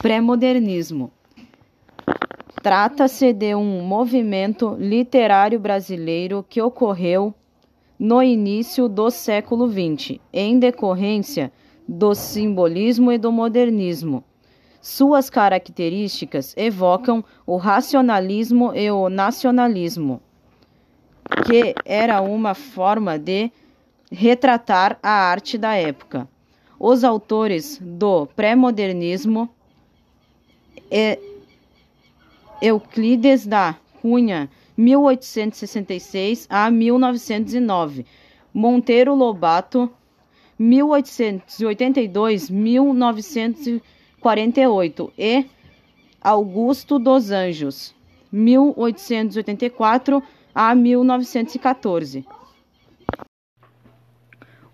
Pré-modernismo. Trata-se de um movimento literário brasileiro que ocorreu no início do século XX, em decorrência do simbolismo e do modernismo. Suas características evocam o racionalismo e o nacionalismo, que era uma forma de retratar a arte da época. Os autores do pré-modernismo Euclides da Cunha, 1866 a 1909, Monteiro Lobato, 1882-1948 e Augusto dos Anjos, 1884 a 1914.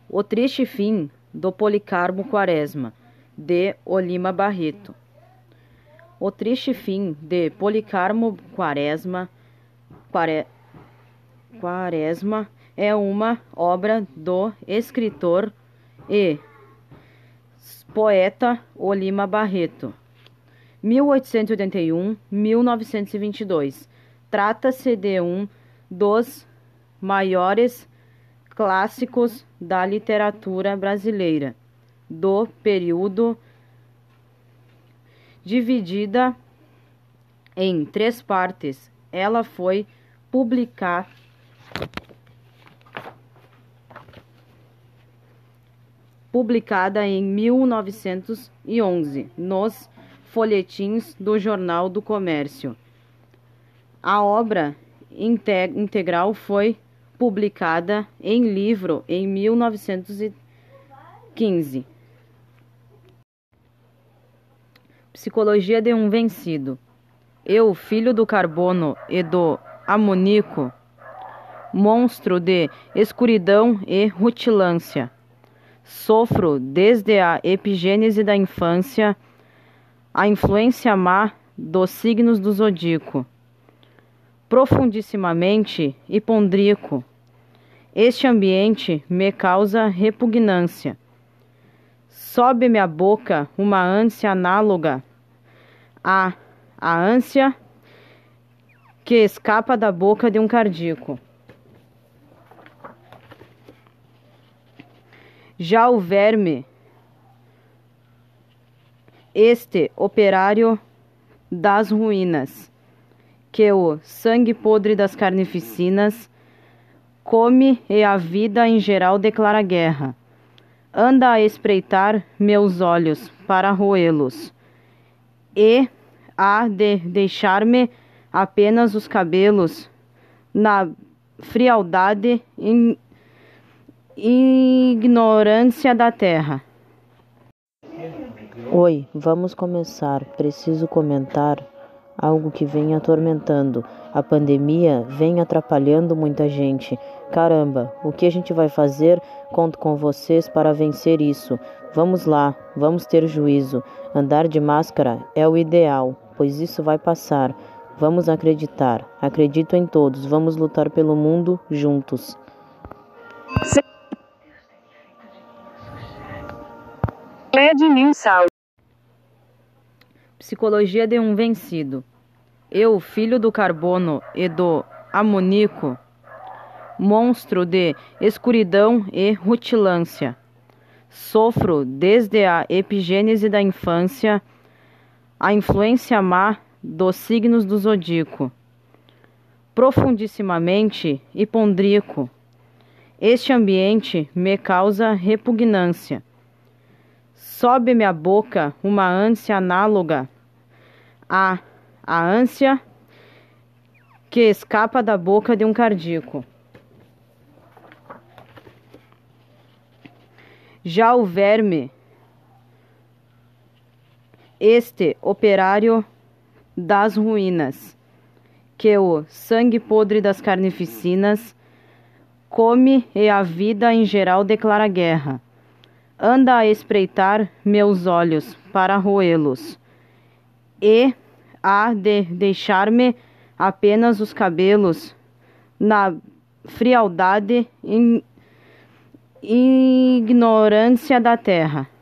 O Triste Fim do Policarmo Quaresma, de Olima Barreto. O Triste Fim de Policarmo Quaresma, Quare, Quaresma é uma obra do escritor e poeta Olima Barreto, 1881-1922. Trata-se de um dos maiores clássicos da literatura brasileira do período, dividida em três partes. Ela foi publicada publicada em 1911 nos folhetins do Jornal do Comércio. A obra integral foi publicada em livro em 1915. Psicologia de um vencido. Eu, filho do carbono e do amonico, monstro de escuridão e rutilância, sofro desde a epigênese da infância a influência má dos signos do zodíaco profundissimamente hipondríaco. Este ambiente me causa repugnância. Sobe-me à boca uma ânsia análoga à, à ânsia que escapa da boca de um cardíaco. Já o verme, este operário das ruínas, que o sangue podre das carnificinas come e a vida em geral declara guerra. Anda a espreitar meus olhos para roê-los, e há de deixar-me apenas os cabelos na frialdade e ignorância da terra. Oi, vamos começar. Preciso comentar algo que vem atormentando. A pandemia vem atrapalhando muita gente. Caramba, o que a gente vai fazer? Conto com vocês para vencer isso. Vamos lá, vamos ter juízo. Andar de máscara é o ideal, pois isso vai passar. Vamos acreditar. Acredito em todos. Vamos lutar pelo mundo juntos. Psicologia de um vencido. Eu, filho do carbono e do amonico, monstro de escuridão e rutilância, sofro desde a epigênese da infância a influência má dos signos do zodíaco, profundissimamente hipondríaco. Este ambiente me causa repugnância. Sobe-me à boca uma ânsia análoga a, a ânsia que escapa da boca de um cardíaco. Já o verme, este operário das ruínas, que o sangue podre das carnificinas come e a vida em geral declara guerra. Anda a espreitar meus olhos para roê-los e há de deixar-me apenas os cabelos na frialdade ignorância da terra.